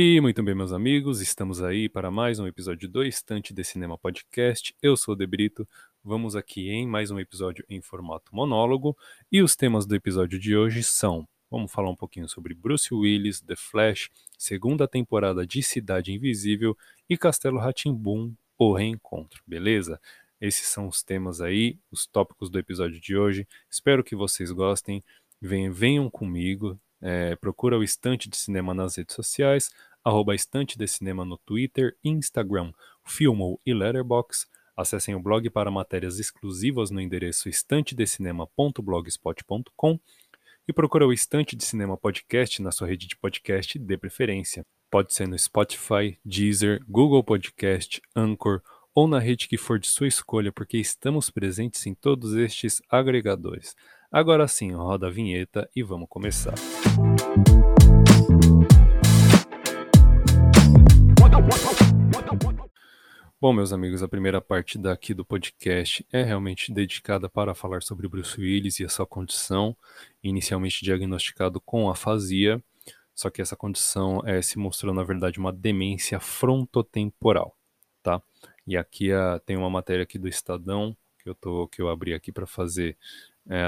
E muito bem, meus amigos, estamos aí para mais um episódio do Estante de Cinema Podcast. Eu sou o Debrito. Vamos aqui em mais um episódio em formato monólogo. E os temas do episódio de hoje são: vamos falar um pouquinho sobre Bruce Willis, The Flash, segunda temporada de Cidade Invisível e Castelo Ratimbum, O Reencontro, beleza? Esses são os temas aí, os tópicos do episódio de hoje. Espero que vocês gostem. Venham, comigo, é, procura o Estante de Cinema nas redes sociais, arroba Estante de Cinema no Twitter, Instagram, Filmo e Letterbox. Acessem o blog para matérias exclusivas no endereço estantedecinema.blogspot.com e procura o Estante de Cinema Podcast na sua rede de podcast de preferência. Pode ser no Spotify, Deezer, Google Podcast, Anchor ou na rede que for de sua escolha, porque estamos presentes em todos estes agregadores. Agora sim, roda a vinheta e vamos começar. Bom, meus amigos, a primeira parte daqui do podcast é realmente dedicada para falar sobre Bruce Willis e a sua condição, inicialmente diagnosticado com afasia, só que essa condição é, se mostrou, na verdade, uma demência frontotemporal, tá? E aqui a, tem uma matéria aqui do Estadão, que eu, tô, que eu abri aqui para fazer é,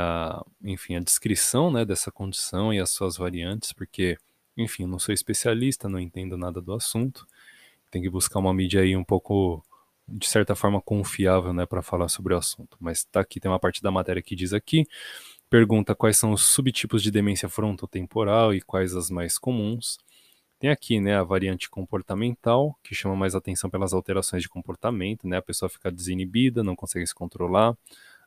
enfim, a descrição né, dessa condição e as suas variantes, porque, enfim, não sou especialista, não entendo nada do assunto, tem que buscar uma mídia aí um pouco, de certa forma, confiável né, para falar sobre o assunto. Mas tá aqui, tem uma parte da matéria que diz aqui, pergunta quais são os subtipos de demência frontotemporal e quais as mais comuns. Tem aqui, né, a variante comportamental, que chama mais atenção pelas alterações de comportamento, né, a pessoa fica desinibida, não consegue se controlar,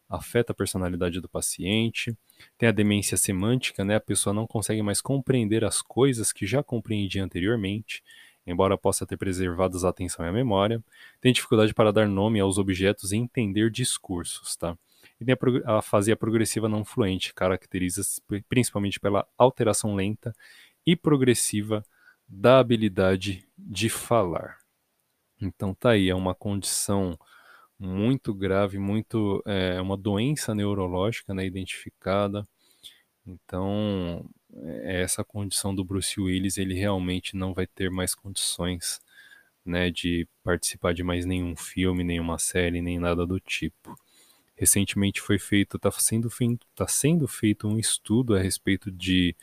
afeta a personalidade do paciente. Tem a demência semântica, né? A pessoa não consegue mais compreender as coisas que já compreendia anteriormente, embora possa ter preservado a atenção e a memória. Tem dificuldade para dar nome aos objetos e entender discursos, tá? E tem a, a afasia progressiva não fluente, caracteriza-se principalmente pela alteração lenta e progressiva da habilidade de falar. Então tá aí, é uma condição muito grave, muito é uma doença neurológica, né, identificada. Então, essa condição do Bruce Willis, ele realmente não vai ter mais condições, né, de participar de mais nenhum filme, nenhuma série, nem nada do tipo. Recentemente foi feito, está sendo, tá sendo feito um estudo a respeito de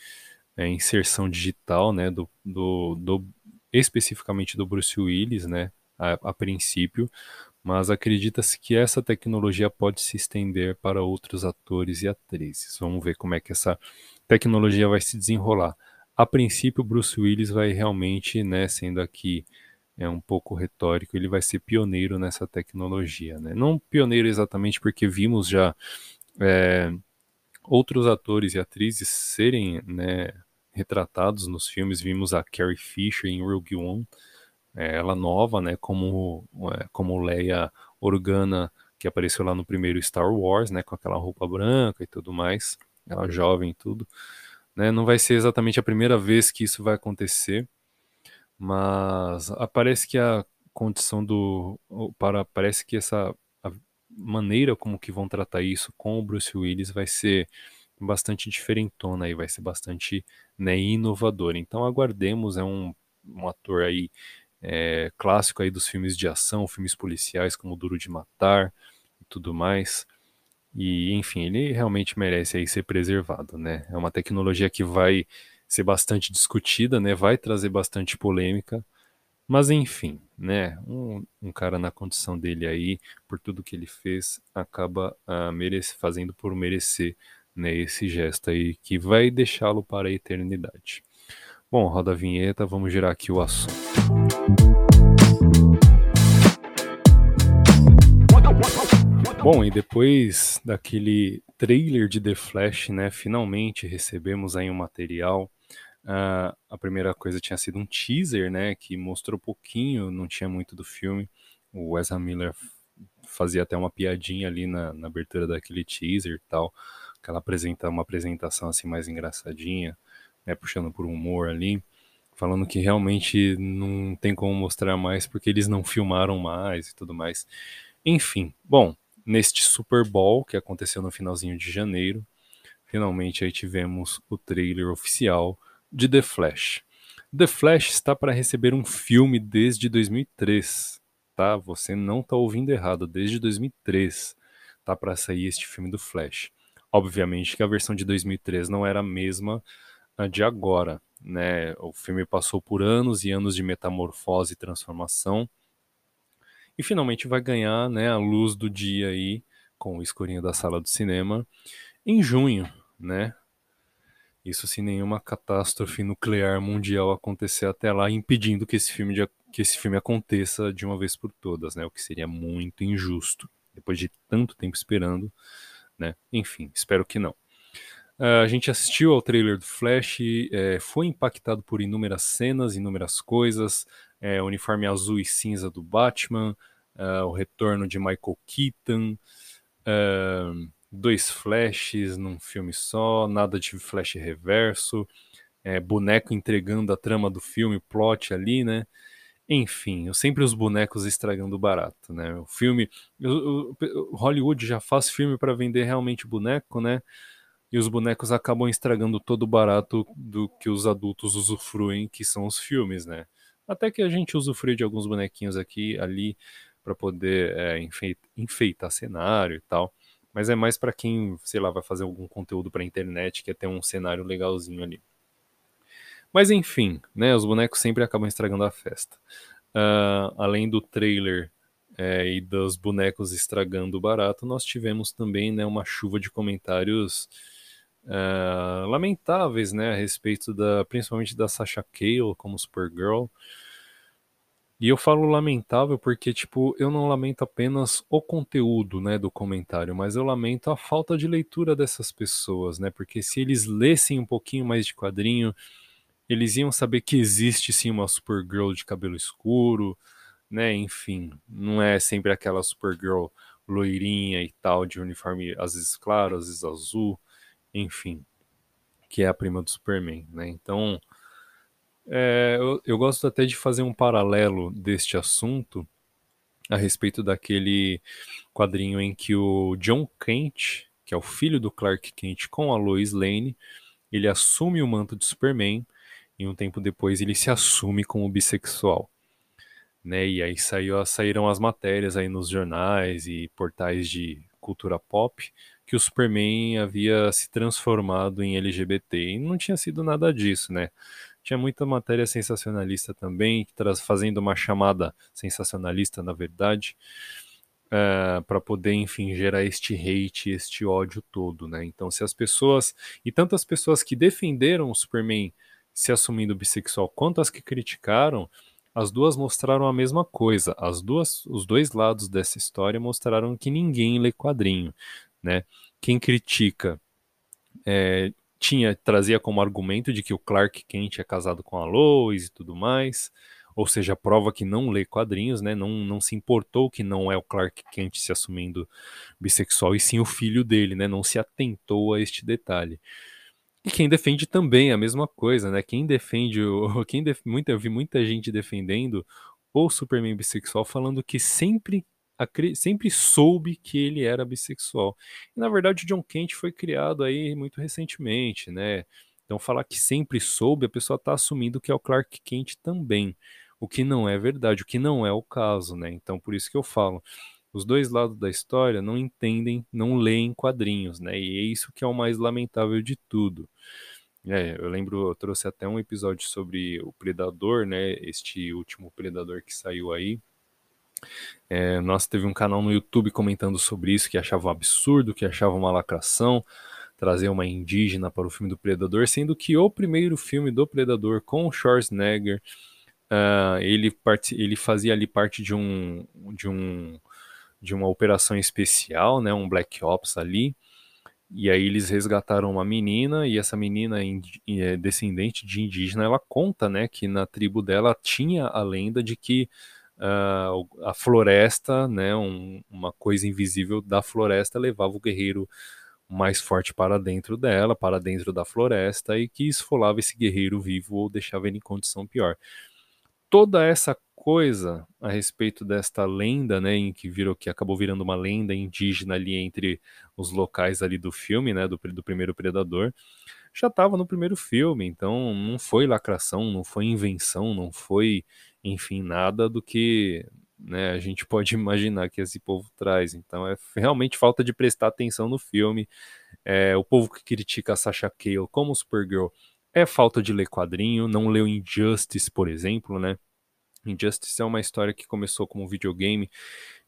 é, inserção digital, né, do, do, do, especificamente do Bruce Willis, né, a, a princípio, mas acredita-se que essa tecnologia pode se estender para outros atores e atrizes. Vamos ver como é que essa tecnologia vai se desenrolar. A princípio, Bruce Willis vai realmente, né, sendo aqui é um pouco retórico, ele vai ser pioneiro nessa tecnologia, né? Não pioneiro exatamente porque vimos já é, outros atores e atrizes serem, né, retratados nos filmes. Vimos a Carrie Fisher em Rogue One, é, ela nova, né, como, é, como Leia Organa, que apareceu lá no primeiro Star Wars, né, com aquela roupa branca e tudo mais, ela jovem e tudo, né, não vai ser exatamente a primeira vez que isso vai acontecer, mas parece que a condição do, para, parece que essa maneira como que vão tratar isso com o Bruce Willis vai ser bastante diferentona e vai ser bastante né, inovador. Então aguardemos, é um, um ator aí é, clássico aí dos filmes de ação, filmes policiais como Duro de Matar e tudo mais. E enfim, ele realmente merece aí ser preservado, né? É uma tecnologia que vai ser bastante discutida, né? Vai trazer bastante polêmica, mas enfim, né? Um, um cara na condição dele aí, por tudo que ele fez, acaba uh, merece, fazendo por merecer né, esse gesto aí que vai deixá-lo para a eternidade. Bom, roda a vinheta, vamos girar aqui o assunto. Bom, e depois daquele trailer de The Flash, né, finalmente recebemos aí um material. Uh, a primeira coisa tinha sido um teaser, né, que mostrou pouquinho, não tinha muito do filme. O Ezra Miller fazia até uma piadinha ali na, na abertura daquele teaser e tal, aquela apresenta uma apresentação assim mais engraçadinha né, puxando por humor ali, falando que realmente não tem como mostrar mais porque eles não filmaram mais e tudo mais. Enfim, bom, neste Super Bowl que aconteceu no finalzinho de janeiro, finalmente aí tivemos o trailer oficial de The Flash. The Flash está para receber um filme desde 2003, tá? Você não está ouvindo errado, desde 2003 tá para sair este filme do Flash. Obviamente que a versão de 2003 não era a mesma de agora, né? O filme passou por anos e anos de metamorfose e transformação e finalmente vai ganhar, né, a luz do dia aí com o escurinho da sala do cinema em junho, né? Isso sem nenhuma catástrofe nuclear mundial acontecer até lá, impedindo que esse filme, de, que esse filme aconteça de uma vez por todas, né? O que seria muito injusto, depois de tanto tempo esperando, né? Enfim, espero que não. Uh, a gente assistiu ao trailer do Flash, é, foi impactado por inúmeras cenas, inúmeras coisas, é, uniforme azul e cinza do Batman, uh, o retorno de Michael Keaton, uh, dois flashes num filme só, nada de flash reverso, é, boneco entregando a trama do filme, plot ali, né? Enfim, sempre os bonecos estragando barato, né? O filme, Hollywood já faz filme para vender realmente boneco, né? E os bonecos acabam estragando todo o barato do que os adultos usufruem, que são os filmes, né? Até que a gente usufrui de alguns bonequinhos aqui, ali, para poder é, enfeitar cenário e tal. Mas é mais para quem, sei lá, vai fazer algum conteúdo para internet, quer ter um cenário legalzinho ali. Mas enfim, né, os bonecos sempre acabam estragando a festa. Uh, além do trailer é, e dos bonecos estragando o barato, nós tivemos também né, uma chuva de comentários uh, lamentáveis né, a respeito da, principalmente da Sasha Cale como Supergirl. E eu falo lamentável porque, tipo, eu não lamento apenas o conteúdo, né, do comentário, mas eu lamento a falta de leitura dessas pessoas, né? Porque se eles lessem um pouquinho mais de quadrinho, eles iam saber que existe sim uma Supergirl de cabelo escuro, né? Enfim, não é sempre aquela Supergirl loirinha e tal, de uniforme às vezes claro, às vezes azul, enfim, que é a prima do Superman, né? Então, é, eu, eu gosto até de fazer um paralelo deste assunto a respeito daquele quadrinho em que o John Kent, que é o filho do Clark Kent com a Lois Lane, ele assume o manto de Superman e um tempo depois ele se assume como bissexual. Né? E aí saiu, saíram as matérias aí nos jornais e portais de cultura pop que o Superman havia se transformado em LGBT e não tinha sido nada disso, né? Tinha muita matéria sensacionalista também, fazendo uma chamada sensacionalista, na verdade, uh, eh, para poder, enfim, gerar este hate, este ódio todo, né? Então, se as pessoas, e tantas pessoas que defenderam o Superman se assumindo bissexual, quanto as que criticaram, as duas mostraram a mesma coisa. As duas, os dois lados dessa história mostraram que ninguém lê quadrinho, né? Quem critica é, tinha trazia como argumento de que o Clark Kent é casado com a Lois e tudo mais, ou seja, prova que não lê quadrinhos, né? Não, não se importou que não é o Clark Kent se assumindo bissexual e sim o filho dele, né? Não se atentou a este detalhe. E quem defende também a mesma coisa, né? Quem defende o quem def, muita, eu vi muita gente defendendo o Superman bissexual falando que sempre sempre soube que ele era bissexual. E, na verdade, o John Kent foi criado aí muito recentemente, né? Então, falar que sempre soube, a pessoa está assumindo que é o Clark Kent também, o que não é verdade, o que não é o caso, né? Então, por isso que eu falo, os dois lados da história não entendem, não leem quadrinhos, né? E é isso que é o mais lamentável de tudo. É, eu lembro, eu trouxe até um episódio sobre o Predador, né? Este último Predador que saiu aí, é, nós teve um canal no YouTube comentando sobre isso, que achava um absurdo, que achava uma lacração, trazer uma indígena para o filme do Predador, sendo que o primeiro filme do Predador com o Schwarzenegger, uh, ele, part, ele fazia ali parte de um, de um de uma operação especial, né, um Black Ops ali, e aí eles resgataram uma menina e essa menina é descendente de indígena, ela conta, né, que na tribo dela tinha a lenda de que uh, a floresta, né, um, uma coisa invisível da floresta levava o guerreiro mais forte para dentro dela, para dentro da floresta e que esfolava esse guerreiro vivo ou deixava ele em condição pior. Toda essa coisa a respeito desta lenda, né, em que virou que acabou virando uma lenda indígena ali entre os locais ali do filme, né, do, do primeiro predador, já estava no primeiro filme, então não foi lacração, não foi invenção, não foi, enfim, nada do que né, a gente pode imaginar que esse povo traz. Então é realmente falta de prestar atenção no filme. É, o povo que critica a Sasha Cale como Supergirl é falta de ler quadrinho, não leu Injustice, por exemplo, né? Injustice é uma história que começou como videogame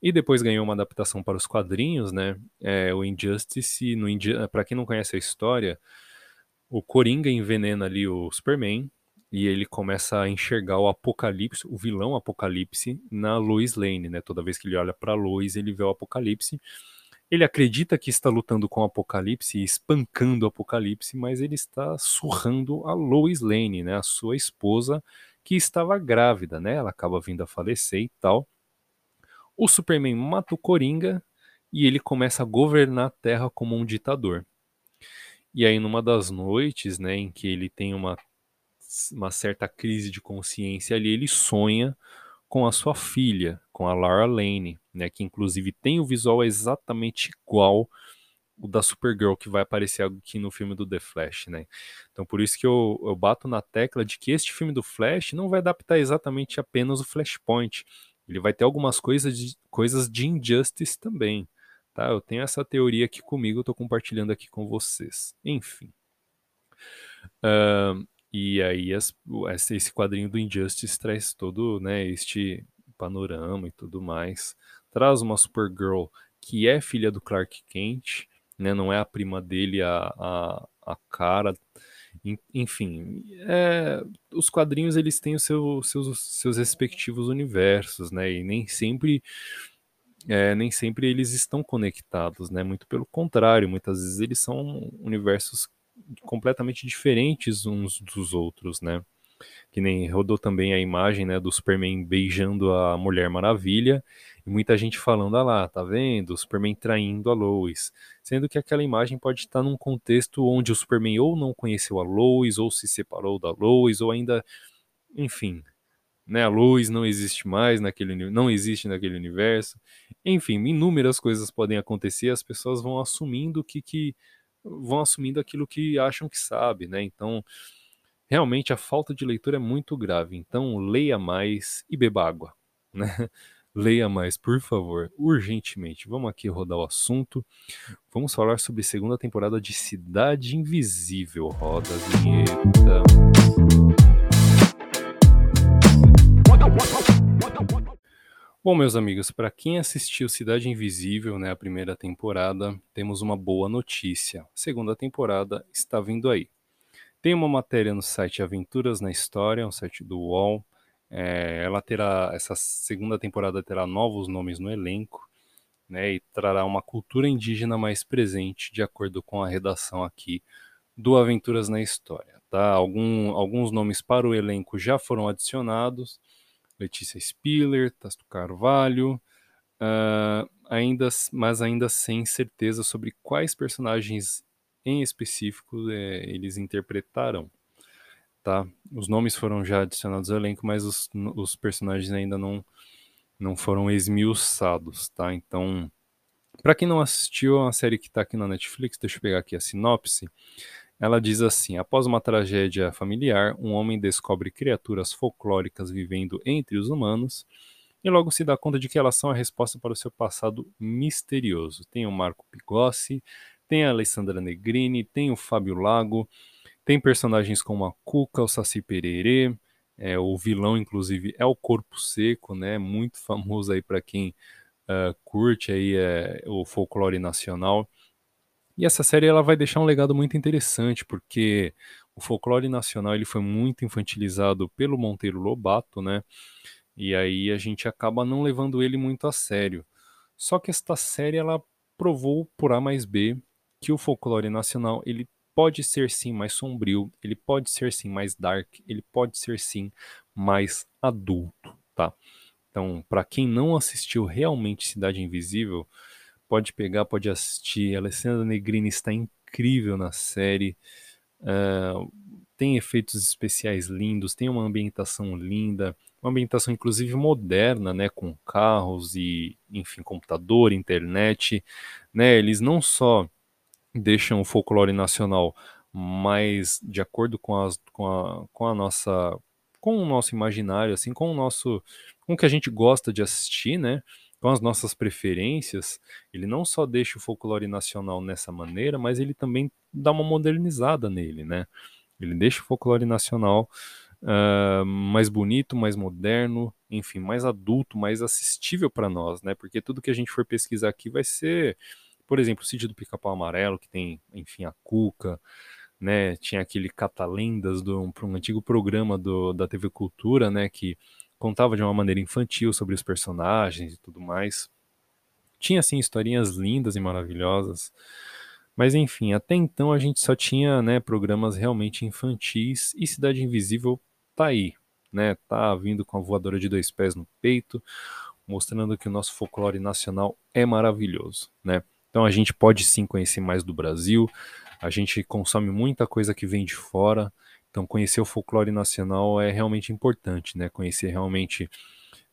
e depois ganhou uma adaptação para os quadrinhos, né? É, o Injustice, no para quem não conhece a história, o Coringa envenena ali o Superman e ele começa a enxergar o Apocalipse, o vilão Apocalipse, na Lois Lane, né? Toda vez que ele olha para Lois, ele vê o Apocalipse. Ele acredita que está lutando com o Apocalipse espancando o Apocalipse, mas ele está surrando a Lois Lane, né? A sua esposa que estava grávida, né? Ela acaba vindo a falecer e tal. O Superman mata o Coringa e ele começa a governar a Terra como um ditador. E aí, numa das noites, né, em que ele tem uma, uma certa crise de consciência ali, ele sonha com a sua filha, com a Lara Lane, né, que inclusive tem o visual exatamente igual o da Supergirl que vai aparecer aqui no filme do The Flash, né? Então por isso que eu, eu bato na tecla de que este filme do Flash não vai adaptar exatamente apenas o Flashpoint. Ele vai ter algumas coisas de, coisas de Injustice também, tá? Eu tenho essa teoria aqui comigo, eu tô compartilhando aqui com vocês. Enfim. Uh, e aí as, esse quadrinho do Injustice traz todo, né, este panorama e tudo mais. Traz uma Supergirl que é filha do Clark Kent, né? Não é a prima dele a, a, a cara. Enfim, é, os quadrinhos eles têm os seu, seus, seus respectivos universos, né? E nem sempre é, nem sempre eles estão conectados, né? Muito pelo contrário, muitas vezes eles são universos completamente diferentes uns dos outros, né? Que nem rodou também a imagem, né, do Superman beijando a Mulher Maravilha e muita gente falando, ah lá, tá vendo? O Superman traindo a Lois. Sendo que aquela imagem pode estar num contexto onde o Superman ou não conheceu a Lois, ou se separou da Lois, ou ainda. Enfim. Né, a Lois não existe mais naquele não existe naquele universo. Enfim, inúmeras coisas podem acontecer, as pessoas vão assumindo que, que vão assumindo aquilo que acham que sabe, né? Então, realmente a falta de leitura é muito grave. Então, leia mais e beba água, né? Leia mais, por favor, urgentemente. Vamos aqui rodar o assunto. Vamos falar sobre segunda temporada de Cidade Invisível. Roda a vinheta. Bom, meus amigos, para quem assistiu Cidade Invisível, né, a primeira temporada, temos uma boa notícia. A segunda temporada está vindo aí. Tem uma matéria no site Aventuras na História, um site do UOL, é, ela terá, essa segunda temporada terá novos nomes no elenco, né, e trará uma cultura indígena mais presente, de acordo com a redação aqui do Aventuras na História. Tá? Algum, alguns nomes para o elenco já foram adicionados, Letícia Spiller, Tasto Carvalho, uh, ainda, mas ainda sem certeza sobre quais personagens em específico é, eles interpretarão tá? Os nomes foram já adicionados ao elenco, mas os, os personagens ainda não, não foram esmiuçados, tá? Então, para quem não assistiu a série que está aqui na Netflix, deixa eu pegar aqui a sinopse. Ela diz assim: após uma tragédia familiar, um homem descobre criaturas folclóricas vivendo entre os humanos e logo se dá conta de que elas são a resposta para o seu passado misterioso. Tem o Marco Pigossi, tem a Alessandra Negrini, tem o Fábio Lago, tem personagens como a Cuca, o Saci Pererê, é, o vilão, inclusive, é o Corpo Seco, né? Muito famoso aí para quem uh, curte aí é, o folclore nacional. E essa série ela vai deixar um legado muito interessante, porque o folclore nacional ele foi muito infantilizado pelo Monteiro Lobato, né? E aí a gente acaba não levando ele muito a sério. Só que esta série ela provou por A mais B que o folclore nacional ele pode ser sim mais sombrio, ele pode ser sim mais dark, ele pode ser sim mais adulto, tá? Então, para quem não assistiu realmente Cidade Invisível, pode pegar, pode assistir. A Alessandra Negrini está incrível na série. Uh, tem efeitos especiais lindos, tem uma ambientação linda, uma ambientação inclusive moderna, né, com carros e, enfim, computador, internet, né? Eles não só deixam o folclore nacional mais de acordo com, as, com, a, com a nossa com o nosso imaginário, assim, com o nosso com o que a gente gosta de assistir, né? Com as nossas preferências, ele não só deixa o folclore nacional nessa maneira, mas ele também dá uma modernizada nele, né? Ele deixa o folclore nacional uh, mais bonito, mais moderno, enfim, mais adulto, mais assistível para nós, né? Porque tudo que a gente for pesquisar aqui vai ser, por exemplo, o sítio do Pica-Pau Amarelo, que tem, enfim, a Cuca, né? Tinha aquele Catalendas do um, um antigo programa do, da TV Cultura, né? Que contava de uma maneira infantil sobre os personagens e tudo mais. Tinha assim historinhas lindas e maravilhosas. Mas enfim, até então a gente só tinha, né, programas realmente infantis e Cidade Invisível tá aí, né? Tá vindo com a voadora de dois pés no peito, mostrando que o nosso folclore nacional é maravilhoso, né? Então a gente pode sim conhecer mais do Brasil, a gente consome muita coisa que vem de fora, então conhecer o folclore nacional é realmente importante, né? Conhecer realmente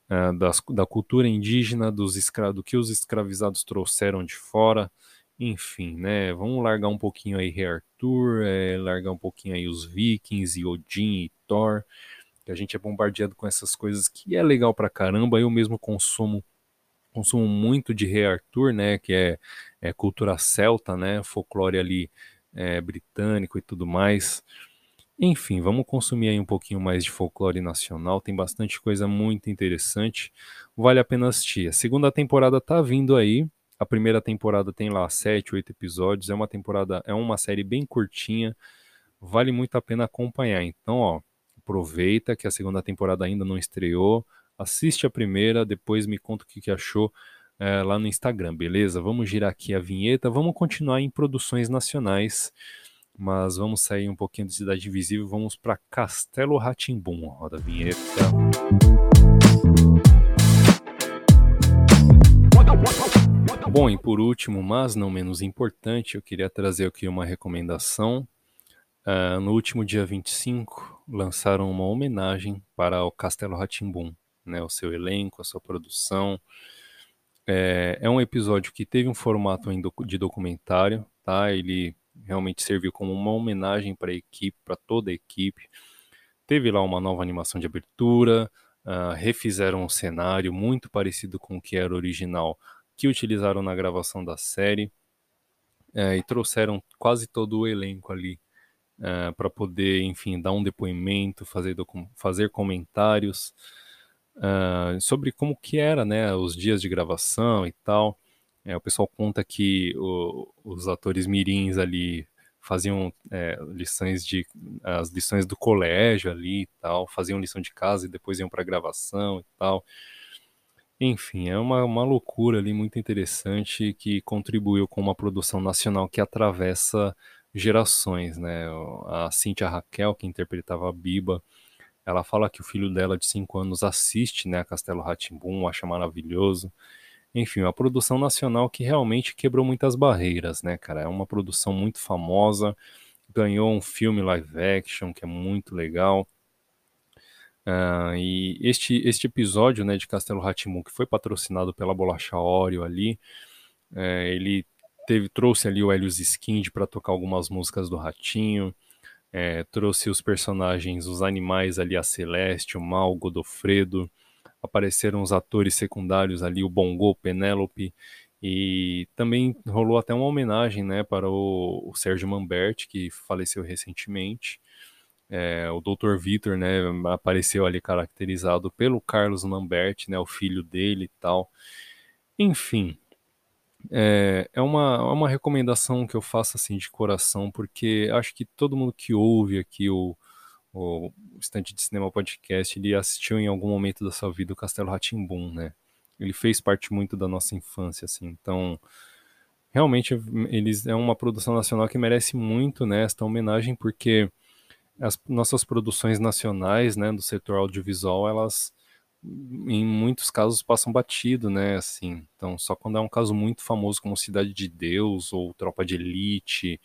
uh, das, da cultura indígena, dos escra do que os escravizados trouxeram de fora, enfim, né? Vamos largar um pouquinho aí Rei Arthur, é, largar um pouquinho aí os Vikings e Odin e Thor, que a gente é bombardeado com essas coisas que é legal pra caramba. Eu mesmo consumo consumo muito de Rei Arthur, né? Que é, é cultura celta, né? Folclore ali é, britânico e tudo mais. Enfim, vamos consumir aí um pouquinho mais de folclore nacional, tem bastante coisa muito interessante, vale a pena assistir. A segunda temporada tá vindo aí, a primeira temporada tem lá sete, oito episódios, é uma temporada, é uma série bem curtinha, vale muito a pena acompanhar. Então, ó, aproveita que a segunda temporada ainda não estreou, assiste a primeira, depois me conta o que, que achou é, lá no Instagram, beleza? Vamos girar aqui a vinheta, vamos continuar em produções nacionais, mas vamos sair um pouquinho de Cidade Invisível, vamos para Castelo Ratimbum, roda a vinheta. Bom, e por último, mas não menos importante, eu queria trazer aqui uma recomendação. Uh, no último dia 25, lançaram uma homenagem para o Castelo Ratimbum, né, o seu elenco, a sua produção. É, é um episódio que teve um formato de documentário, tá? Ele realmente serviu como uma homenagem para a equipe, para toda a equipe. Teve lá uma nova animação de abertura, uh, refizeram um cenário muito parecido com o que era original que utilizaram na gravação da série é, e trouxeram quase todo o elenco ali é, para poder, enfim, dar um depoimento, fazer, fazer comentários uh, sobre como que era, né, os dias de gravação e tal. É, o pessoal conta que o, os atores mirins ali faziam é, lições de as lições do colégio ali e tal, faziam lição de casa e depois iam para gravação e tal. Enfim, é uma, uma loucura ali muito interessante que contribuiu com uma produção nacional que atravessa gerações, né? A Cíntia Raquel, que interpretava a Biba, ela fala que o filho dela de 5 anos assiste, né, a Castelo Ratimbum, acha maravilhoso. Enfim, uma produção nacional que realmente quebrou muitas barreiras, né, cara? É uma produção muito famosa, ganhou um filme live action que é muito legal. Uh, e este, este episódio né, de Castelo Ratimun, que foi patrocinado pela Bolacha Oreo ali, é, ele teve, trouxe ali o Helios Skind para tocar algumas músicas do Ratinho, é, trouxe os personagens, os animais ali, a Celeste, o Mal, o Godofredo, apareceram os atores secundários ali, o Bongo, Penélope, e também rolou até uma homenagem né, para o, o Sérgio Mamberti, que faleceu recentemente, é, o Dr. Vitor, né, apareceu ali caracterizado pelo Carlos Lambert, né, o filho dele e tal. Enfim, é, é uma, é uma recomendação que eu faço assim de coração, porque acho que todo mundo que ouve aqui o, o Estante de Cinema Podcast, ele assistiu em algum momento da sua vida o Castelo Ratimbum, né? Ele fez parte muito da nossa infância, assim. Então, realmente, eles é uma produção nacional que merece muito, né, esta homenagem, porque as nossas produções nacionais, né, do setor audiovisual, elas em muitos casos passam batido, né, assim. Então, só quando é um caso muito famoso como Cidade de Deus ou Tropa de Elite,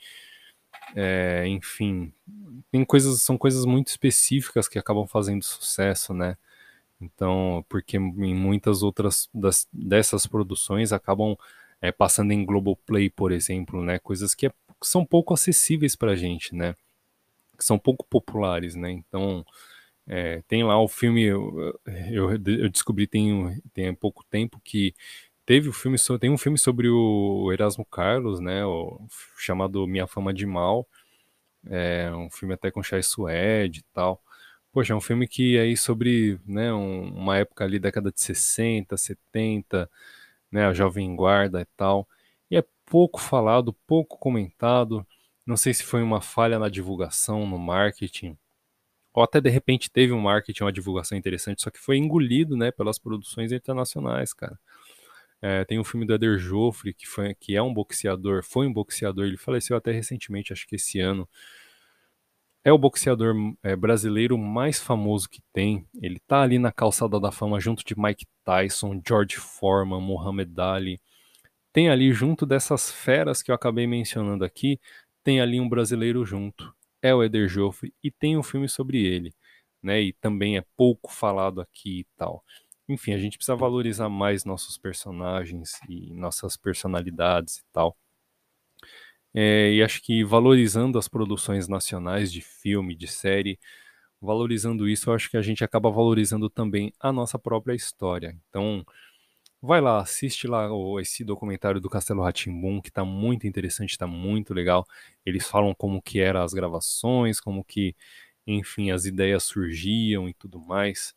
é, enfim, tem coisas, são coisas muito específicas que acabam fazendo sucesso, né? Então, porque em muitas outras das, dessas produções acabam é, passando em Globoplay, por exemplo, né? Coisas que é são pouco acessíveis para a gente, né? Que são pouco populares, né? Então, é, tem lá o filme, eu, eu, eu, descobri tem, tem pouco tempo que teve o filme, tem um filme sobre o Erasmo Carlos, né? O, chamado Minha Fama de Mal. É um filme até com Chai Suede e tal. Poxa, é um filme que é aí sobre né, um, uma época ali, década de 60, 70, né, a Jovem Guarda e tal. E é pouco falado, pouco comentado. Não sei se foi uma falha na divulgação, no marketing, ou até de repente teve um marketing, uma divulgação interessante, só que foi engolido, né, pelas produções internacionais, cara. É, tem um filme do Eder Joffre, que, foi, que é um boxeador, foi um boxeador, ele faleceu até recentemente, acho que esse ano, é o boxeador é, brasileiro mais famoso que tem. Ele tá ali na calçada da fama junto de Mike Tyson, George Foreman, Muhammad Ali. Tem ali junto dessas feras que eu acabei mencionando aqui, tem ali um brasileiro junto. É o Eder Joffre e tem um filme sobre ele, né? E também é pouco falado aqui e tal. Enfim, a gente precisa valorizar mais nossos personagens e nossas personalidades e tal. É, e acho que valorizando as produções nacionais de filme, de série, valorizando isso, acho que a gente acaba valorizando também a nossa própria história. Então, vai lá, assiste lá esse documentário do Castelo Ratimbum, que está muito interessante, está muito legal. Eles falam como que eram as gravações, como que, enfim, as ideias surgiam e tudo mais.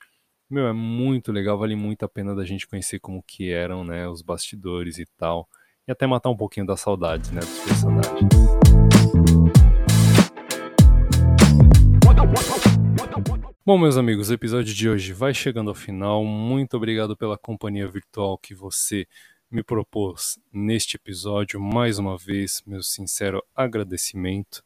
Meu, é muito legal, vale muito a pena da gente conhecer como que eram, né, os bastidores e tal e até matar um pouquinho da saudade, né, dos personagens. Bom, meus amigos, o episódio de hoje vai chegando ao final. Muito obrigado pela companhia virtual que você me propôs neste episódio. Mais uma vez, meu sincero agradecimento.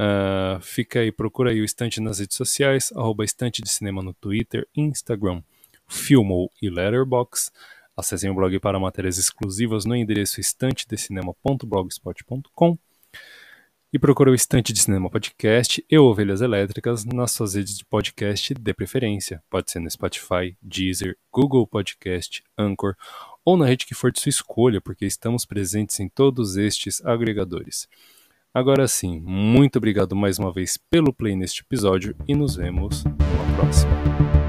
Uh, fica aí, procura aí o Estante nas redes sociais, arroba Estante de Cinema no Twitter, Instagram, Filmou e Letterboxd. Acessem o blog para matérias exclusivas no endereço estantedecinema.blogspot.com e procure o Estante de Cinema Podcast e Ovelhas Elétricas nas suas redes de podcast de preferência. Pode ser no Spotify, Deezer, Google Podcast, Anchor ou na rede que for de sua escolha, porque estamos presentes em todos estes agregadores. Agora sim, muito obrigado mais uma vez pelo play neste episódio e nos vemos numa próxima.